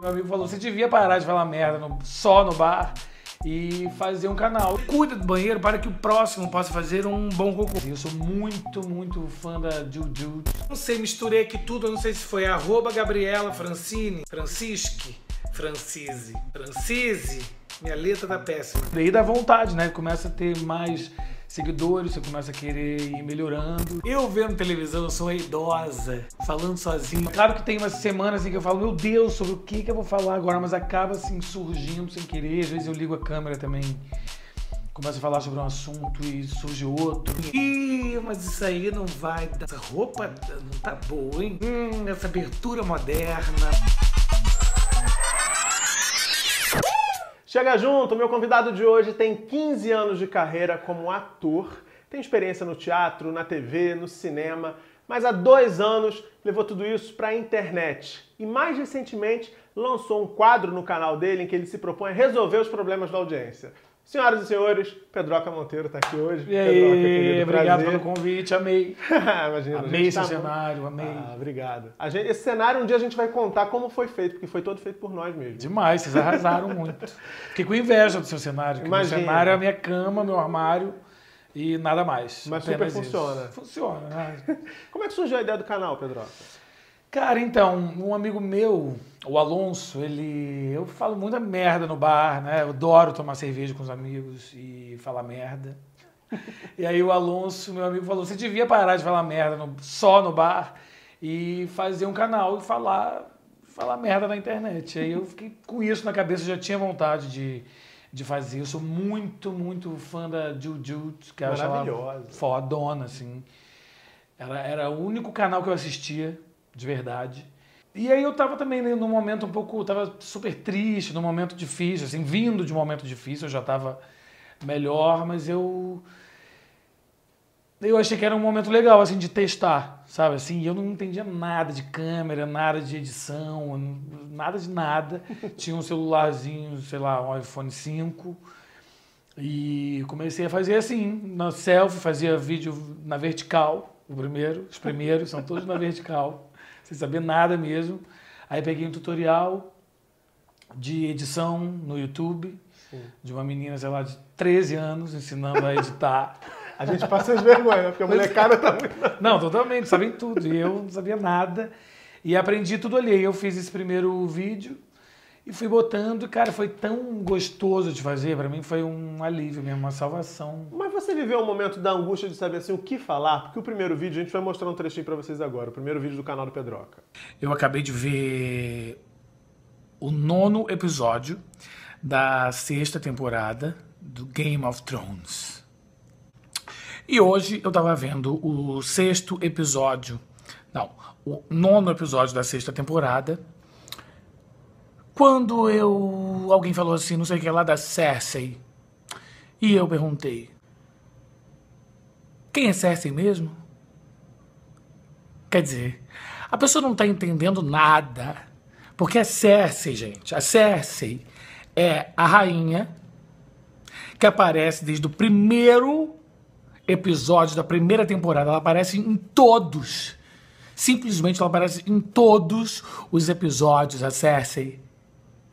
Meu amigo falou: você devia parar de falar merda no- só no bar e fazer um canal. Cuida do banheiro para que o próximo possa fazer um bom cocô. Eu sou muito, muito fã da Juju. Não sei, misturei aqui tudo. Eu não sei se foi arroba Gabriela Francine, Francisque, Francise, Francise. Minha letra tá péssima. Daí dá vontade, né? Começa a ter mais seguidores, você começa a querer ir melhorando. Eu vendo televisão, eu sou uma idosa, falando sozinho. Claro que tem umas semanas assim que eu falo, meu Deus, sobre o que, que eu vou falar agora, mas acaba assim surgindo sem querer. Às vezes eu ligo a câmera também, começo a falar sobre um assunto e surge outro. Ih, mas isso aí não vai. Essa roupa não tá boa, hein? Hum, essa abertura moderna. Chega junto, meu convidado de hoje tem 15 anos de carreira como ator, tem experiência no teatro, na TV, no cinema, mas há dois anos levou tudo isso para a internet e mais recentemente lançou um quadro no canal dele em que ele se propõe a resolver os problemas da audiência. Senhoras e senhores, Pedroca Monteiro está aqui hoje. E Pedroca, aí, querido, obrigado prazer. pelo convite, amei. Imagina, Amei seu tá- cenário, amei. Ah, obrigado. A gente- esse cenário um dia a gente vai contar como foi feito, porque foi todo feito por nós mesmos. Demais, vocês arrasaram muito. Fiquei com inveja do seu cenário. que Meu Imagina. cenário é a minha cama, meu armário e nada mais. Mas super isso. funciona. Funciona, né? Como é que surgiu a ideia do canal, Pedroca? Cara, então, um amigo meu, o Alonso, ele. Eu falo muita merda no bar, né? Eu adoro tomar cerveja com os amigos e falar merda. E aí o Alonso, meu amigo, falou: você devia parar de falar merda no- só no bar e fazer um canal e falar, falar merda na internet. Aí eu fiquei com isso na cabeça, já tinha vontade de, de fazer. Eu sou muito, muito fã da Juju, que eu ela Maravilhosa. fodona, assim. Era, era o único canal que eu assistia, de verdade. E aí eu tava também né, num momento um pouco, tava super triste, num momento difícil, assim, vindo de um momento difícil, eu já tava melhor, mas eu eu achei que era um momento legal, assim, de testar, sabe? Assim, eu não entendia nada de câmera, nada de edição, nada de nada. Tinha um celularzinho, sei lá, um iPhone 5. E comecei a fazer assim, na selfie, fazia vídeo na vertical, o primeiro, os primeiros são todos na vertical, sem saber nada mesmo. Aí peguei um tutorial de edição no YouTube, de uma menina, sei lá, de 13 anos, ensinando a editar. A gente passa as vergonhas, porque a molecada tá muito. Não, totalmente, sabem tudo. E eu não sabia nada. E aprendi tudo ali. Eu fiz esse primeiro vídeo e fui botando. E, cara, foi tão gostoso de fazer. Pra mim foi um alívio mesmo, uma salvação. Mas você viveu um momento da angústia de saber assim o que falar? Porque o primeiro vídeo, a gente vai mostrar um trechinho pra vocês agora. O primeiro vídeo do canal do Pedroca. Eu acabei de ver o nono episódio da sexta temporada do Game of Thrones. E hoje eu tava vendo o sexto episódio, não, o nono episódio da sexta temporada. Quando eu alguém falou assim, não sei o que lá da Cersei. E eu perguntei: Quem é Cersei mesmo? Quer dizer, a pessoa não está entendendo nada. Porque a Cersei, gente, a Cersei é a rainha que aparece desde o primeiro episódio da primeira temporada. Ela aparece em todos. Simplesmente ela aparece em todos os episódios, a Cersei.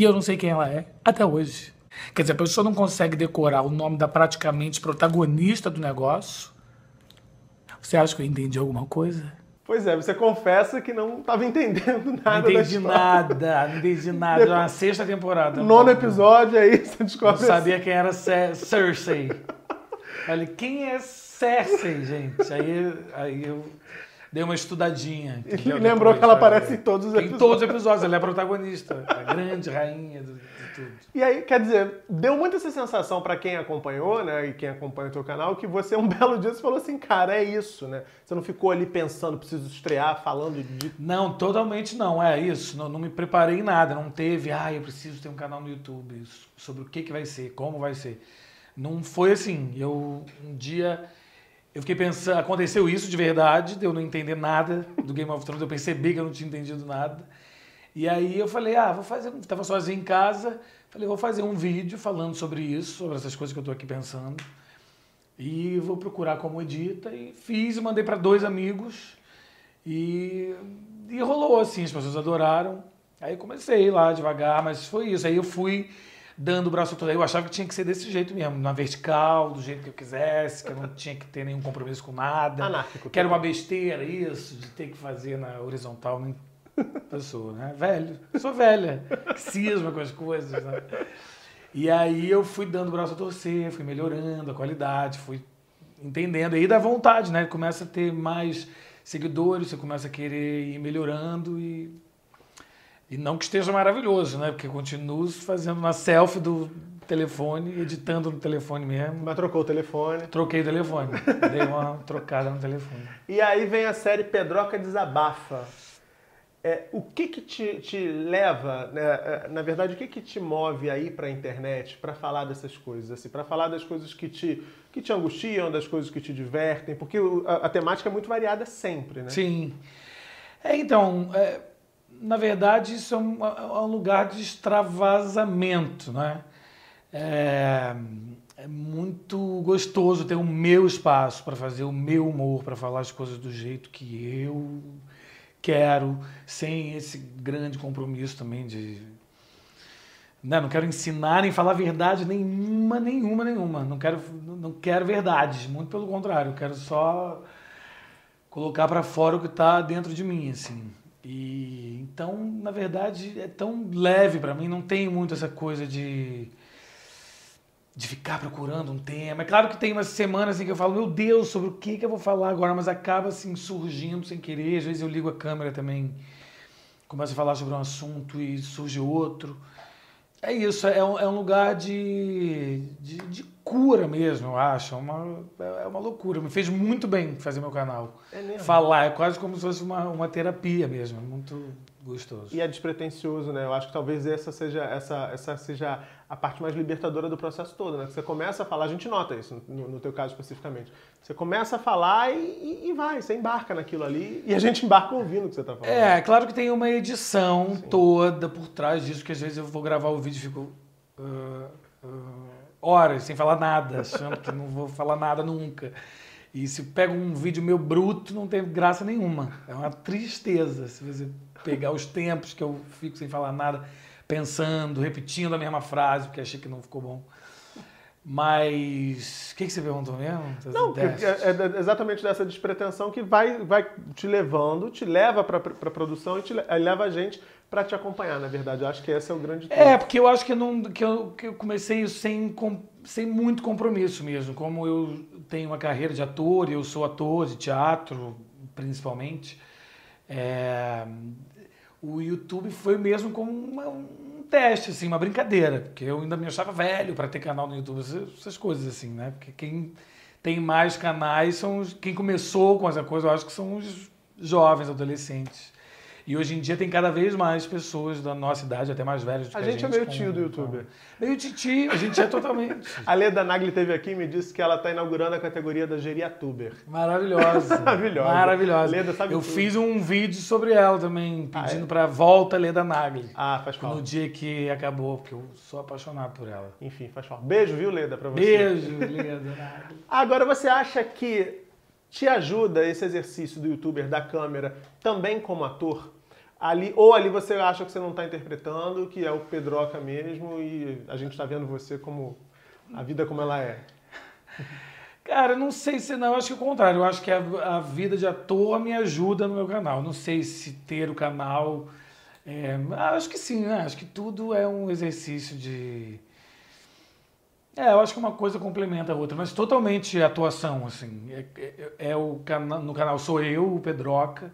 E eu não sei quem ela é até hoje. Quer dizer, a pessoa não consegue decorar o nome da praticamente protagonista do negócio. Você acha que eu entendi alguma coisa? Pois é, você confessa que não estava entendendo Não nada da entendi nada, não entendi nada. Era na sexta temporada. Nono episódio, aí você Não descobre. sabia quem era Cer- Cersei. Falei, quem é Cersei, gente? Aí, aí eu dei uma estudadinha. E lembrou Depois, que ela aparece em todos os Em episódios. todos os episódios, ela é a protagonista. A grande rainha de, de tudo. E aí, quer dizer, deu muito essa sensação pra quem acompanhou, né, e quem acompanha o teu canal, que você um belo dia você falou assim, cara, é isso, né? Você não ficou ali pensando, preciso estrear, falando de Não, totalmente não, é isso. Não, não me preparei em nada, não teve, ah, eu preciso ter um canal no YouTube sobre o que, que vai ser, como vai ser. Não foi assim. Eu um dia eu fiquei pensando, aconteceu isso de verdade, de eu não entender nada do Game of Thrones, eu percebi que eu não tinha entendido nada. E aí eu falei, ah, vou fazer, tava sozinho em casa, falei, vou fazer um vídeo falando sobre isso, sobre essas coisas que eu tô aqui pensando. E vou procurar como edita e fiz mandei para dois amigos. E, e rolou assim, as pessoas adoraram. Aí comecei lá devagar, mas foi isso. Aí eu fui dando o braço todo. Eu achava que tinha que ser desse jeito mesmo, na vertical, do jeito que eu quisesse, que eu não tinha que ter nenhum compromisso com nada. Anárquico. Que era uma besteira isso, de ter que fazer na horizontal. Nem pessoa, né? Velho. Sou velha. Cisma com as coisas, né? E aí eu fui dando o braço a torcer, fui melhorando a qualidade, fui entendendo. E aí dá vontade, né? Começa a ter mais seguidores, você começa a querer ir melhorando e e não que esteja maravilhoso, né? Porque continuo fazendo uma selfie do telefone, editando no telefone mesmo. Mas trocou o telefone. Troquei o telefone. Dei uma trocada no telefone. E aí vem a série Pedroca Desabafa. É, o que que te, te leva, né, é, na verdade, o que que te move aí para a internet para falar dessas coisas, assim, para falar das coisas que te, que te angustiam, das coisas que te divertem, porque a, a temática é muito variada sempre, né? Sim. É, então, é, na verdade, isso é um, é um lugar de extravasamento, né? É, é, muito gostoso ter o meu espaço para fazer o meu humor, para falar as coisas do jeito que eu quero, sem esse grande compromisso também de. Né? Não quero ensinar nem falar verdade nenhuma, nenhuma, nenhuma. Não quero, não quero verdades, muito pelo contrário. Eu quero só colocar para fora o que está dentro de mim, assim. E então, na verdade, é tão leve para mim, não tem muito essa coisa de de ficar procurando um tema. É claro que tem umas semanas em que eu falo, meu Deus, sobre o que, que eu vou falar agora, mas acaba assim surgindo sem querer. Às vezes eu ligo a câmera também, começo a falar sobre um assunto e surge outro. É isso, é um, é um lugar de, de, de, cura mesmo, eu acho. É uma, é uma loucura. Me fez muito bem fazer meu canal. É mesmo? Falar, é quase como se fosse uma, uma terapia mesmo. É muito gostoso. E é despretensioso, né? Eu acho que talvez essa seja, essa, essa seja a parte mais libertadora do processo todo, né? Que você começa a falar, a gente nota isso no, no teu caso especificamente. Você começa a falar e, e, e, vai, você embarca naquilo ali e a gente embarca ouvindo o que você está falando. É, claro que tem uma edição Sim. toda por trás disso, que às vezes eu vou gravar o vídeo e fico uh, uh, horas sem falar nada, achando que não vou falar nada nunca. E se pega um vídeo meu bruto, não tem graça nenhuma. É uma tristeza se você pegar os tempos que eu fico sem falar nada, pensando, repetindo a mesma frase, porque achei que não ficou bom. Mas o que, que você perguntou mesmo? não, é, é, exatamente dessa despretensão que vai, vai te levando, te leva para a produção e te, leva a gente para te acompanhar, na verdade. Eu acho que esse é o grande É, porque eu acho que, não, que, eu, que eu comecei sem, sem muito compromisso mesmo. Como eu tenho uma carreira de ator, eu sou ator de teatro, principalmente. É, o YouTube foi mesmo como uma, um teste, assim, uma brincadeira, porque eu ainda me achava velho para ter canal no YouTube, essas coisas assim, né? Porque quem tem mais canais são os, quem começou com essa coisa, eu acho que são os jovens, adolescentes. E hoje em dia tem cada vez mais pessoas da nossa idade, até mais velhas do que a, a gente. A gente é meio tio do YouTube. Meio titi, a gente é totalmente. a Leda Nagli teve aqui e me disse que ela está inaugurando a categoria da geriatuber. Maravilhosa. Maravilhosa. Maravilhosa. Leda sabe Eu tudo. fiz um vídeo sobre ela também, pedindo ah, é? para volta Leda Nagli. Ah, faz falta. No dia que acabou, porque eu sou apaixonado por ela. Enfim, faz falta. Beijo, viu, Leda, para você. Beijo, Leda Nagli. Agora, você acha que te ajuda esse exercício do youtuber, da câmera, também como ator? Ali, ou ali você acha que você não está interpretando, que é o Pedroca mesmo, e a gente está vendo você como a vida como ela é. Cara, não sei se não, eu acho que é o contrário. Eu acho que a, a, vida de ator me ajuda no meu canal. Não sei se ter o canal. É, acho que sim, né? Acho que tudo é um exercício de. É, eu acho que uma coisa complementa a outra, mas totalmente atuação, assim. É, é, é o cana no canal sou eu, o Pedroca.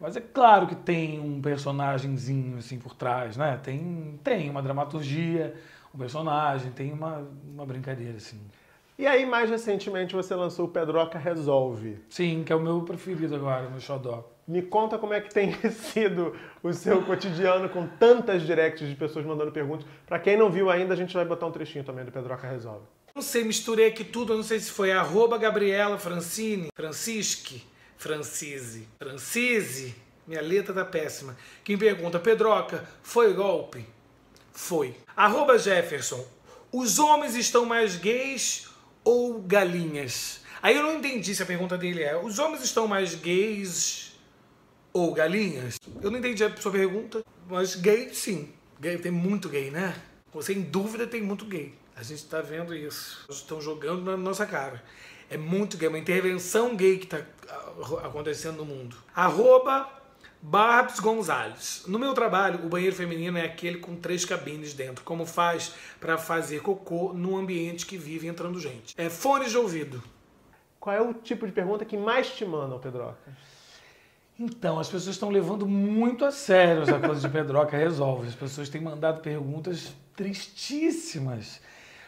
Mas é claro que tem um personagemzinho assim por trás, né? Tem, tem uma dramaturgia, um personagem, tem uma, uma brincadeira assim. E aí, mais recentemente, você lançou o Pedroca Resolve. Sim, que é o meu preferido agora, o meu xodó. Me conta como é que tem sido o seu cotidiano com tantas directs de pessoas mandando perguntas. Para quem não viu ainda, a gente vai botar um trechinho também do Pedroca Resolve. Não sei, misturei aqui tudo, eu não sei se foi arroba Gabriela Francine, Francisque, Francise. Francise, minha letra tá péssima. Quem pergunta, Pedroca, foi golpe? Foi. Arroba Jefferson, os homens estão mais gays ou galinhas? Aí eu não entendi se a pergunta dele é: os homens estão mais gays ou galinhas? Eu não entendi a sua pergunta. mas gay, sim. Gay, tem muito gay, né? Sem dúvida tem muito gay. A gente está vendo isso. Estão jogando na nossa cara. É muito gay, é uma intervenção gay que está acontecendo no mundo. Arroba Barbs Gonzalez. No meu trabalho, o banheiro feminino é aquele com três cabines dentro. Como faz para fazer cocô num ambiente que vive entrando gente? É fones de ouvido. Qual é o tipo de pergunta que mais te mandam, Pedroca? Então, as pessoas estão levando muito a sério essa coisa de Pedroca resolve. As pessoas têm mandado perguntas tristíssimas,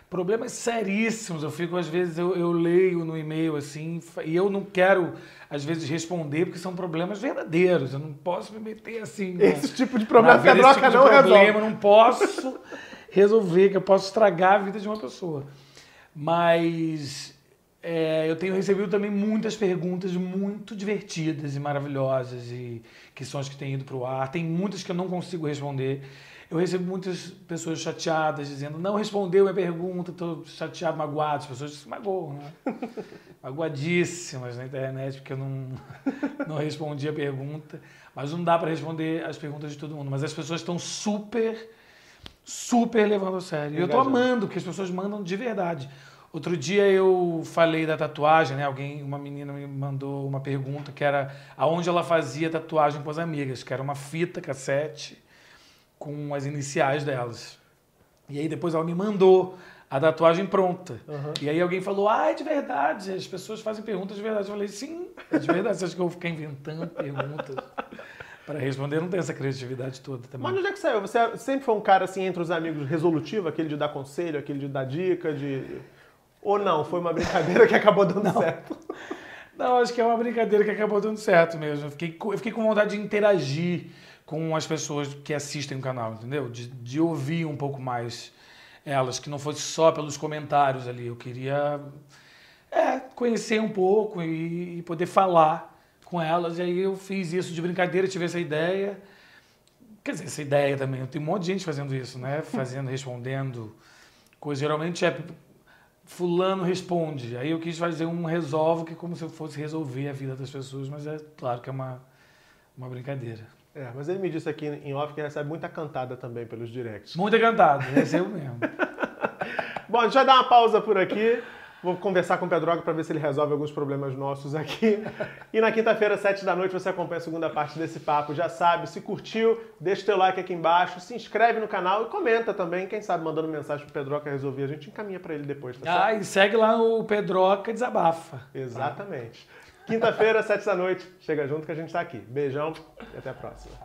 problemas seríssimos. Eu fico, às vezes, eu, eu leio no e-mail assim, e eu não quero, às vezes, responder, porque são problemas verdadeiros. Eu não posso me meter assim. Esse tipo de problema Pedroca tipo não problema, resolve. Eu não posso resolver, que eu posso estragar a vida de uma pessoa. Mas é, eu tenho recebido também muitas perguntas muito divertidas e maravilhosas e que são as que têm ido para o ar. Tem muitas que eu não consigo responder. Eu recebo muitas pessoas chateadas dizendo não respondeu minha pergunta, estou chateado, magoado. As pessoas se magoam, né? Magoadíssimas na internet porque eu não, não respondi a pergunta. Mas não dá para responder as perguntas de todo mundo. Mas as pessoas estão super, super levando a sério. E eu estou amando, porque as pessoas mandam de verdade. Outro dia eu falei da tatuagem, né? Alguém, uma menina me mandou uma pergunta que era aonde ela fazia tatuagem com as amigas, que era uma fita cassete com as iniciais delas. E aí depois ela me mandou a tatuagem pronta. Uhum. E aí alguém falou, ah, é de verdade, as pessoas fazem perguntas de verdade. Eu falei, sim, é de verdade. Você acha que eu vou ficar inventando perguntas? Para responder, não tem essa criatividade toda também. Mas onde é que saiu? Você sempre foi um cara, assim, entre os amigos resolutivo, aquele de dar conselho, aquele de dar dica, de ou não? Foi uma brincadeira que acabou dando não. certo? Não, acho que é uma brincadeira que acabou dando certo mesmo. Eu fiquei, eu fiquei com vontade de interagir com as pessoas que assistem o canal, entendeu? De, de ouvir um pouco mais elas, que não fosse só pelos comentários ali. Eu queria é, conhecer um pouco e, e, poder falar com elas. E aí eu fiz isso de brincadeira, tive essa ideia. Quer dizer, essa ideia também. Tem um monte de gente fazendo isso, né? Fazendo, respondendo coisas. Geralmente é fulano responde. Aí eu quis fazer um resolve que é como se eu fosse resolver a vida das pessoas, mas é claro que é uma, uma brincadeira. É, mas ele me disse aqui em off que recebe muita cantada também pelos directs. Muita cantada, recebo mesmo. Bom, a gente vai dar uma pausa por aqui. Vou conversar com o Pedroga para ver se ele resolve alguns problemas nossos aqui. E na quinta-feira, sete da noite, você acompanha a segunda parte desse papo. Já sabe, se curtiu, deixa o teu like aqui embaixo, se inscreve no canal e comenta também. Quem sabe mandando mensagem pro Pedroca resolver, a gente encaminha para ele depois, tá Ah, certo? e segue lá o Pedroca Desabafa. Exatamente. Quinta-feira, sete da noite. Chega junto que a gente está aqui. Beijão e até a próxima.